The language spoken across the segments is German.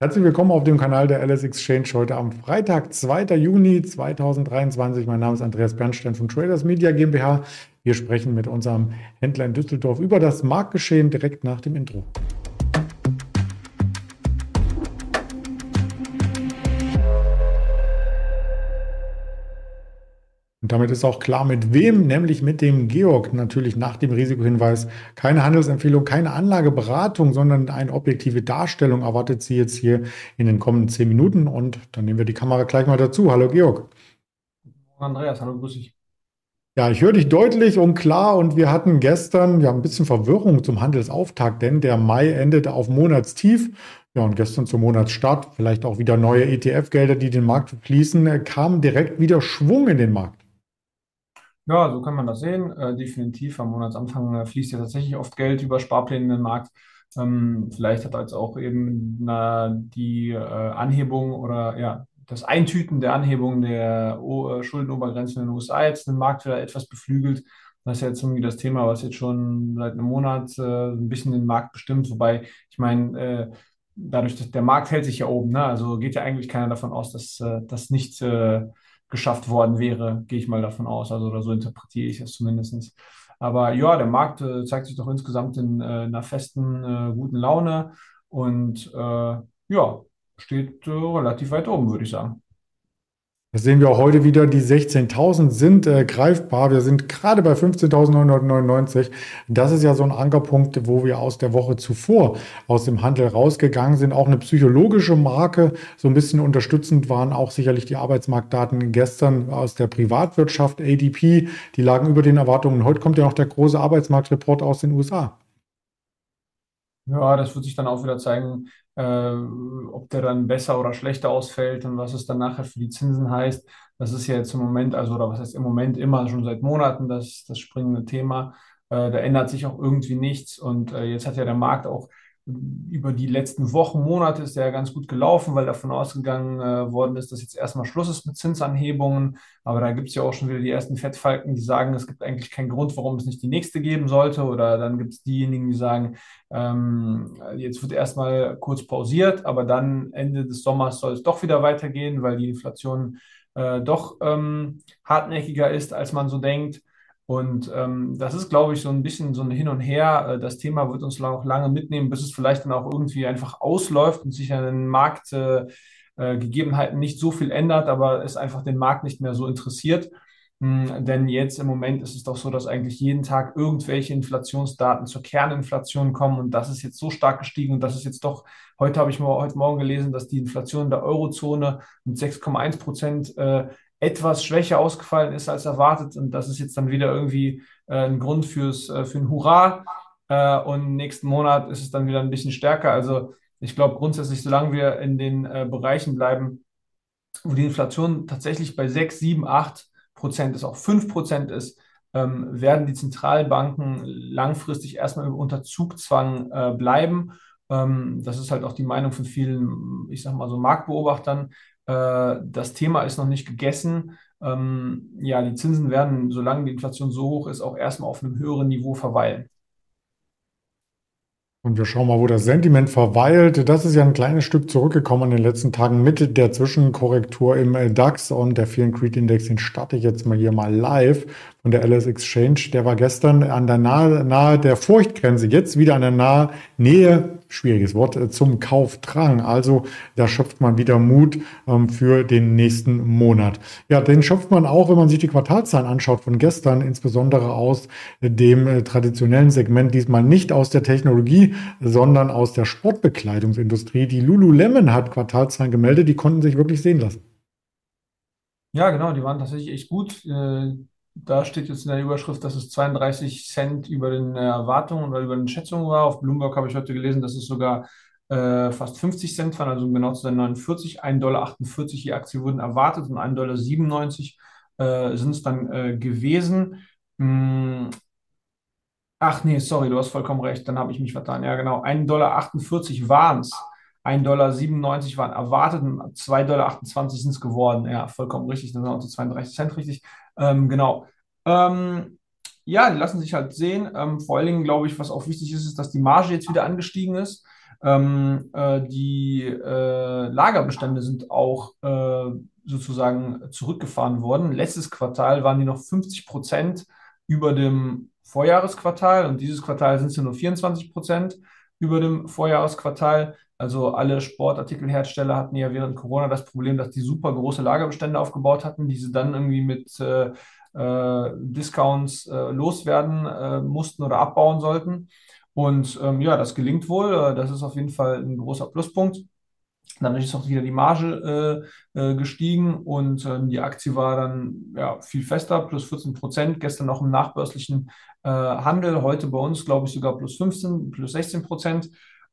Herzlich willkommen auf dem Kanal der LS Exchange heute am Freitag, 2. Juni 2023. Mein Name ist Andreas Bernstein von Traders Media GmbH. Wir sprechen mit unserem Händler in Düsseldorf über das Marktgeschehen direkt nach dem Intro. Und damit ist auch klar, mit wem, nämlich mit dem Georg, natürlich nach dem Risikohinweis. Keine Handelsempfehlung, keine Anlageberatung, sondern eine objektive Darstellung erwartet Sie jetzt hier in den kommenden zehn Minuten. Und dann nehmen wir die Kamera gleich mal dazu. Hallo Georg. Andreas, hallo, grüß dich. Ja, ich höre dich deutlich und klar und wir hatten gestern ja ein bisschen Verwirrung zum Handelsauftakt, denn der Mai endete auf Monatstief. Ja, und gestern zum Monatsstart, vielleicht auch wieder neue ETF-Gelder, die den Markt fließen, kam direkt wieder Schwung in den Markt. Ja, so kann man das sehen. Äh, definitiv am Monatsanfang äh, fließt ja tatsächlich oft Geld über Sparpläne in den Markt. Ähm, vielleicht hat jetzt auch eben na, die äh, Anhebung oder ja, das Eintüten der Anhebung der o äh, Schuldenobergrenzen in den USA jetzt den Markt wieder etwas beflügelt. Das ist jetzt irgendwie das Thema, was jetzt schon seit einem Monat äh, ein bisschen den Markt bestimmt. Wobei, ich meine, äh, dadurch, dass der Markt hält sich ja oben, ne? also geht ja eigentlich keiner davon aus, dass das nicht geschafft worden wäre, gehe ich mal davon aus. Also oder so interpretiere ich es zumindest. Aber ja, der Markt äh, zeigt sich doch insgesamt in äh, einer festen, äh, guten Laune und äh, ja, steht äh, relativ weit oben, würde ich sagen. Das sehen wir auch heute wieder. Die 16.000 sind äh, greifbar. Wir sind gerade bei 15.999. Das ist ja so ein Ankerpunkt, wo wir aus der Woche zuvor aus dem Handel rausgegangen sind. Auch eine psychologische Marke. So ein bisschen unterstützend waren auch sicherlich die Arbeitsmarktdaten gestern aus der Privatwirtschaft, ADP. Die lagen über den Erwartungen. Heute kommt ja noch der große Arbeitsmarktreport aus den USA. Ja, das wird sich dann auch wieder zeigen, äh, ob der dann besser oder schlechter ausfällt und was es dann nachher für die Zinsen heißt. Das ist ja jetzt im Moment, also oder was heißt im Moment immer schon seit Monaten das, das springende Thema. Äh, da ändert sich auch irgendwie nichts und äh, jetzt hat ja der Markt auch über die letzten Wochen, Monate ist der ja ganz gut gelaufen, weil davon ausgegangen äh, worden ist, dass jetzt erstmal Schluss ist mit Zinsanhebungen. Aber da gibt es ja auch schon wieder die ersten Fettfalken, die sagen, es gibt eigentlich keinen Grund, warum es nicht die nächste geben sollte. Oder dann gibt es diejenigen, die sagen, ähm, jetzt wird erstmal kurz pausiert, aber dann Ende des Sommers soll es doch wieder weitergehen, weil die Inflation äh, doch ähm, hartnäckiger ist, als man so denkt. Und ähm, das ist, glaube ich, so ein bisschen so ein Hin und Her. Äh, das Thema wird uns auch lange mitnehmen, bis es vielleicht dann auch irgendwie einfach ausläuft und sich an den Marktgegebenheiten äh, äh, nicht so viel ändert, aber es einfach den Markt nicht mehr so interessiert. Hm, denn jetzt im Moment ist es doch so, dass eigentlich jeden Tag irgendwelche Inflationsdaten zur Kerninflation kommen und das ist jetzt so stark gestiegen und das ist jetzt doch, heute habe ich mal heute Morgen gelesen, dass die Inflation der Eurozone mit 6,1 Prozent äh, etwas schwächer ausgefallen ist als erwartet. Und das ist jetzt dann wieder irgendwie äh, ein Grund fürs, äh, für ein Hurra. Äh, und nächsten Monat ist es dann wieder ein bisschen stärker. Also ich glaube grundsätzlich, solange wir in den äh, Bereichen bleiben, wo die Inflation tatsächlich bei 6, 7, 8 Prozent ist, auch 5 Prozent ist, ähm, werden die Zentralbanken langfristig erstmal unter Zugzwang äh, bleiben. Ähm, das ist halt auch die Meinung von vielen, ich sage mal so Marktbeobachtern. Äh, das Thema ist noch nicht gegessen. Ähm, ja, die Zinsen werden, solange die Inflation so hoch ist, auch erstmal auf einem höheren Niveau verweilen. Und wir schauen mal, wo das Sentiment verweilt. Das ist ja ein kleines Stück zurückgekommen in den letzten Tagen mit der Zwischenkorrektur im DAX und der Fear Creed Index. Den starte ich jetzt mal hier mal live von der LS Exchange. Der war gestern an der nahe, nahe der Furchtgrenze, jetzt wieder an der nahe Nähe schwieriges Wort, äh, zum Kaufdrang. Also da schöpft man wieder Mut ähm, für den nächsten Monat. Ja, den schöpft man auch, wenn man sich die Quartalzahlen anschaut von gestern, insbesondere aus dem äh, traditionellen Segment, diesmal nicht aus der Technologie, sondern aus der Sportbekleidungsindustrie. Die Lululemon hat Quartalzahlen gemeldet, die konnten sich wirklich sehen lassen. Ja, genau, die waren tatsächlich echt gut. Äh da steht jetzt in der Überschrift, dass es 32 Cent über den Erwartungen oder über den Schätzungen war. Auf Bloomberg habe ich heute gelesen, dass es sogar äh, fast 50 Cent waren, also genau zu sein 49. 1,48 Dollar die Aktie wurden erwartet und 1,97 Dollar äh, sind es dann äh, gewesen. Hm. Ach nee, sorry, du hast vollkommen recht, dann habe ich mich vertan. Ja, genau, 1,48 Dollar waren es. 1,97 Dollar waren erwartet und 2,28 Dollar sind es geworden. Ja, vollkommen richtig, dann sind auch die 32 Cent richtig. Ähm, genau. Ähm, ja, die lassen sich halt sehen. Ähm, vor allen Dingen, glaube ich, was auch wichtig ist, ist, dass die Marge jetzt wieder angestiegen ist. Ähm, äh, die äh, Lagerbestände sind auch äh, sozusagen zurückgefahren worden. Letztes Quartal waren die noch 50 Prozent über dem Vorjahresquartal und dieses Quartal sind sie nur 24 Prozent über dem Vorjahresquartal. Also alle Sportartikelhersteller hatten ja während Corona das Problem, dass die super große Lagerbestände aufgebaut hatten, die sie dann irgendwie mit äh, äh, Discounts äh, loswerden äh, mussten oder abbauen sollten. Und ähm, ja, das gelingt wohl. Äh, das ist auf jeden Fall ein großer Pluspunkt. Dadurch ist auch wieder die Marge äh, äh, gestiegen und ähm, die Aktie war dann ja, viel fester, plus 14 Prozent. Gestern noch im nachbörslichen äh, Handel, heute bei uns, glaube ich, sogar plus 15, plus 16 Prozent.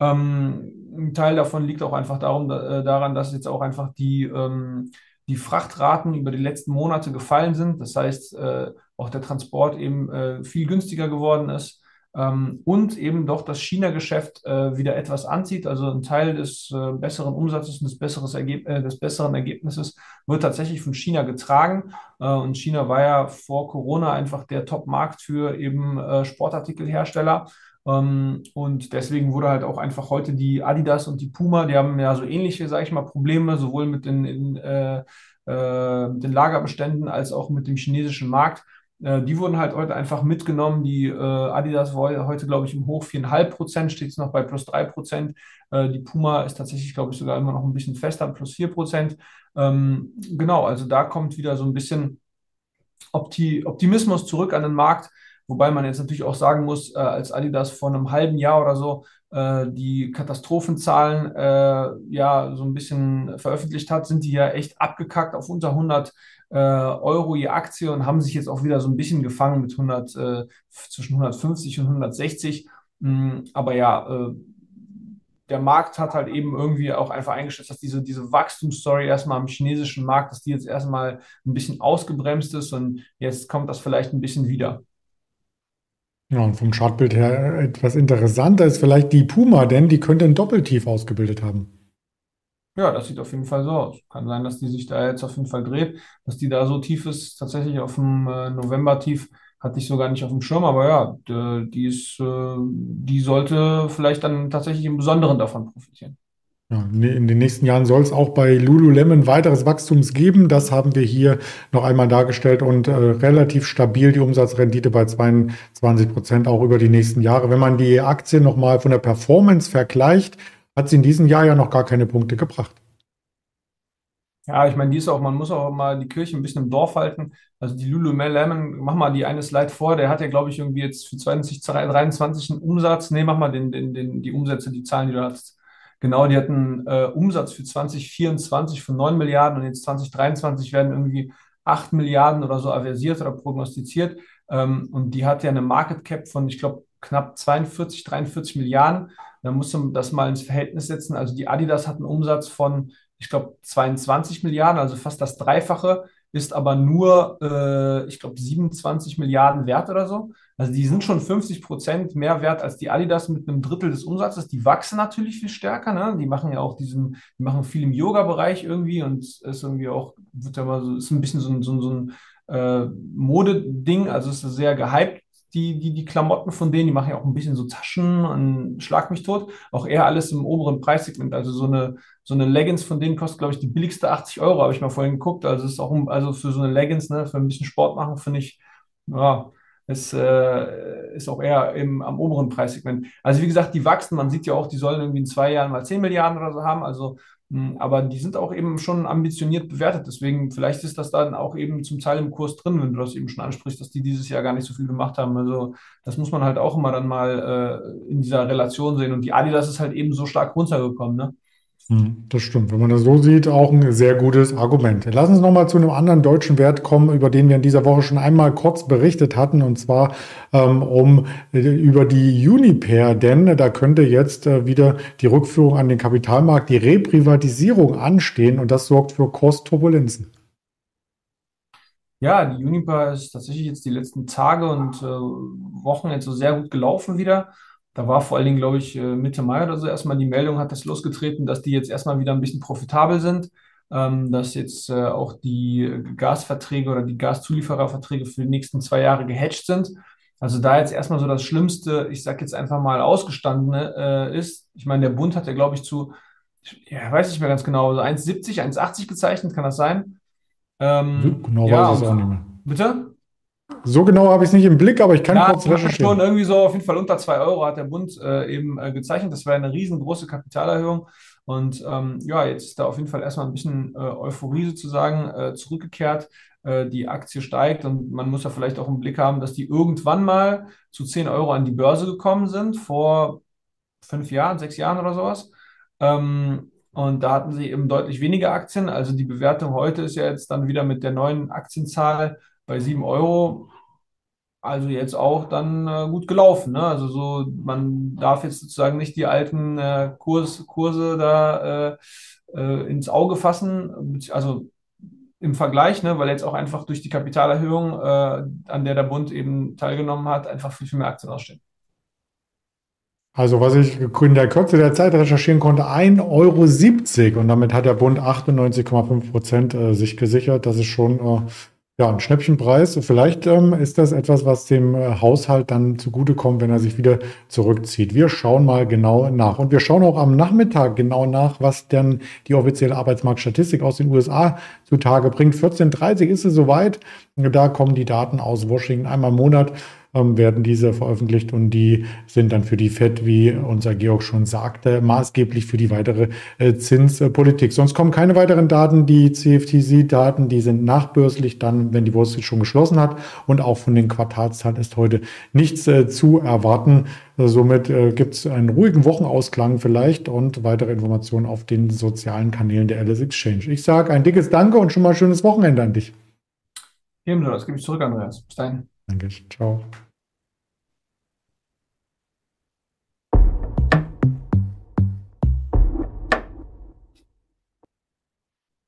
Ähm, ein Teil davon liegt auch einfach darum, da, äh, daran, dass jetzt auch einfach die, ähm, die Frachtraten über die letzten Monate gefallen sind. Das heißt, äh, auch der Transport eben äh, viel günstiger geworden ist ähm, und eben doch das China-Geschäft äh, wieder etwas anzieht. Also ein Teil des äh, besseren Umsatzes und des, Ergeb äh, des besseren Ergebnisses wird tatsächlich von China getragen. Äh, und China war ja vor Corona einfach der Top-Markt für eben äh, Sportartikelhersteller. Ähm, und deswegen wurde halt auch einfach heute die Adidas und die Puma, die haben ja so ähnliche, sage ich mal, Probleme, sowohl mit den, in, äh, den Lagerbeständen als auch mit dem chinesischen Markt äh, die wurden halt heute einfach mitgenommen. Die äh, Adidas war heute, glaube ich, im Hoch 4,5 Prozent, steht es noch bei plus 3 Prozent. Äh, die Puma ist tatsächlich, glaube ich, sogar immer noch ein bisschen fester, plus 4 Prozent. Ähm, genau, also da kommt wieder so ein bisschen Opti Optimismus zurück an den Markt. Wobei man jetzt natürlich auch sagen muss, äh, als Adidas vor einem halben Jahr oder so äh, die Katastrophenzahlen äh, ja so ein bisschen veröffentlicht hat, sind die ja echt abgekackt auf unter 100 äh, Euro je Aktie und haben sich jetzt auch wieder so ein bisschen gefangen mit 100, äh, zwischen 150 und 160. Mm, aber ja, äh, der Markt hat halt eben irgendwie auch einfach eingeschätzt, dass diese, diese Wachstumsstory erstmal am chinesischen Markt, dass die jetzt erstmal ein bisschen ausgebremst ist und jetzt kommt das vielleicht ein bisschen wieder. Ja, und vom Chartbild her etwas interessanter ist vielleicht die Puma, denn die könnte ein Doppeltief ausgebildet haben. Ja, das sieht auf jeden Fall so aus. Kann sein, dass die sich da jetzt auf jeden Fall dreht, dass die da so tief ist. Tatsächlich auf dem äh, November-Tief hatte ich sogar nicht auf dem Schirm, aber ja, die ist, äh, die sollte vielleicht dann tatsächlich im Besonderen davon profitieren. In den nächsten Jahren soll es auch bei Lululemon weiteres Wachstums geben. Das haben wir hier noch einmal dargestellt und äh, relativ stabil die Umsatzrendite bei 22 Prozent auch über die nächsten Jahre. Wenn man die Aktie nochmal von der Performance vergleicht, hat sie in diesem Jahr ja noch gar keine Punkte gebracht. Ja, ich meine, die ist auch, man muss auch mal die Kirche ein bisschen im Dorf halten. Also die Lululemon, mach mal die eine Slide vor, der hat ja, glaube ich, irgendwie jetzt für 2023 einen Umsatz. Nee, mach mal den, den, den, die Umsätze, die Zahlen, die du hast Genau, die hatten äh, Umsatz für 2024 von 9 Milliarden und jetzt 2023 werden irgendwie 8 Milliarden oder so aversiert oder prognostiziert. Ähm, und die hat ja eine Market Cap von, ich glaube, knapp 42, 43 Milliarden. Da musst du das mal ins Verhältnis setzen. Also die Adidas hat einen Umsatz von, ich glaube, 22 Milliarden, also fast das Dreifache, ist aber nur, äh, ich glaube, 27 Milliarden wert oder so. Also die sind schon 50 Prozent mehr wert als die Adidas mit einem Drittel des Umsatzes. Die wachsen natürlich viel stärker. Ne? Die machen ja auch diesen, die machen viel im Yoga-Bereich irgendwie und ist irgendwie auch, wird ja mal so, ist ein bisschen so ein, so ein, so ein äh, Modeding. Also ist sehr gehypt, die, die, die Klamotten von denen. Die machen ja auch ein bisschen so Taschen und Schlag mich tot. Auch eher alles im oberen Preissegment. Also so eine, so eine Leggings von denen kostet, glaube ich, die billigste 80 Euro, habe ich mal vorhin geguckt. Also ist auch, also für so eine Leggings, ne, für ein bisschen Sport machen, finde ich, ja, ist, äh, ist auch eher im, am oberen Preissegment. Also wie gesagt, die wachsen, man sieht ja auch, die sollen irgendwie in zwei Jahren mal 10 Milliarden oder so haben, also aber die sind auch eben schon ambitioniert bewertet. Deswegen, vielleicht ist das dann auch eben zum Teil im Kurs drin, wenn du das eben schon ansprichst, dass die dieses Jahr gar nicht so viel gemacht haben. Also das muss man halt auch immer dann mal äh, in dieser Relation sehen. Und die Adidas ist halt eben so stark runtergekommen, ne? Hm, das stimmt. Wenn man das so sieht, auch ein sehr gutes Argument. Lass uns nochmal zu einem anderen deutschen Wert kommen, über den wir in dieser Woche schon einmal kurz berichtet hatten, und zwar ähm, um äh, über die Uniper, denn da könnte jetzt äh, wieder die Rückführung an den Kapitalmarkt, die Reprivatisierung anstehen und das sorgt für Kursturbulenzen. Ja, die Uniper ist tatsächlich jetzt die letzten Tage und äh, Wochen jetzt so sehr gut gelaufen wieder. Da war vor allen Dingen, glaube ich, äh, Mitte Mai oder so erstmal die Meldung, hat das losgetreten, dass die jetzt erstmal wieder ein bisschen profitabel sind, ähm, dass jetzt äh, auch die Gasverträge oder die Gaszuliefererverträge für die nächsten zwei Jahre gehatcht sind. Also da jetzt erstmal so das Schlimmste, ich sag jetzt einfach mal ausgestandene äh, ist. Ich meine, der Bund hat ja, glaube ich, zu, ja, weiß ich mehr ganz genau, so 1,70, 1,80 gezeichnet, kann das sein? Ähm, genau ja, weiß ich es auch nicht mehr. bitte? So genau habe ich es nicht im Blick, aber ich kann Ja, kurz meine schon recherchieren. irgendwie so auf jeden Fall unter 2 Euro hat der Bund äh, eben äh, gezeichnet. Das wäre eine riesengroße Kapitalerhöhung. Und ähm, ja, jetzt ist da auf jeden Fall erstmal ein bisschen äh, Euphorie sozusagen äh, zurückgekehrt. Äh, die Aktie steigt und man muss ja vielleicht auch im Blick haben, dass die irgendwann mal zu 10 Euro an die Börse gekommen sind, vor fünf Jahren, sechs Jahren oder sowas. Ähm, und da hatten sie eben deutlich weniger Aktien. Also die Bewertung heute ist ja jetzt dann wieder mit der neuen Aktienzahl bei 7 Euro. Also jetzt auch dann äh, gut gelaufen, ne? Also so, man darf jetzt sozusagen nicht die alten äh, Kurs, Kurse da äh, äh, ins Auge fassen, also im Vergleich, ne? Weil jetzt auch einfach durch die Kapitalerhöhung, äh, an der der Bund eben teilgenommen hat, einfach viel, viel mehr Aktien ausstehen. Also was ich in der Kürze der Zeit recherchieren konnte, 1,70 Euro und damit hat der Bund 98,5 Prozent äh, sich gesichert. Das ist schon ja, ein Schnäppchenpreis. Vielleicht ähm, ist das etwas, was dem äh, Haushalt dann zugutekommt, wenn er sich wieder zurückzieht. Wir schauen mal genau nach. Und wir schauen auch am Nachmittag genau nach, was denn die offizielle Arbeitsmarktstatistik aus den USA zutage bringt. 14.30 ist es soweit. Da kommen die Daten aus Washington einmal im Monat ähm, werden diese veröffentlicht und die sind dann für die FED, wie unser Georg schon sagte, maßgeblich für die weitere äh, Zinspolitik. Sonst kommen keine weiteren Daten. Die CFTC-Daten, die sind nachbörslich dann, wenn die Wall Street schon geschlossen hat und auch von den Quartalszahlen ist heute nichts äh, zu erwarten. Somit äh, gibt es einen ruhigen Wochenausklang vielleicht und weitere Informationen auf den sozialen Kanälen der Alice Exchange. Ich sage ein dickes Danke und schon mal schönes Wochenende an dich. Ebenso, das gebe ich zurück, Andreas. Bis dahin. Danke. Ciao.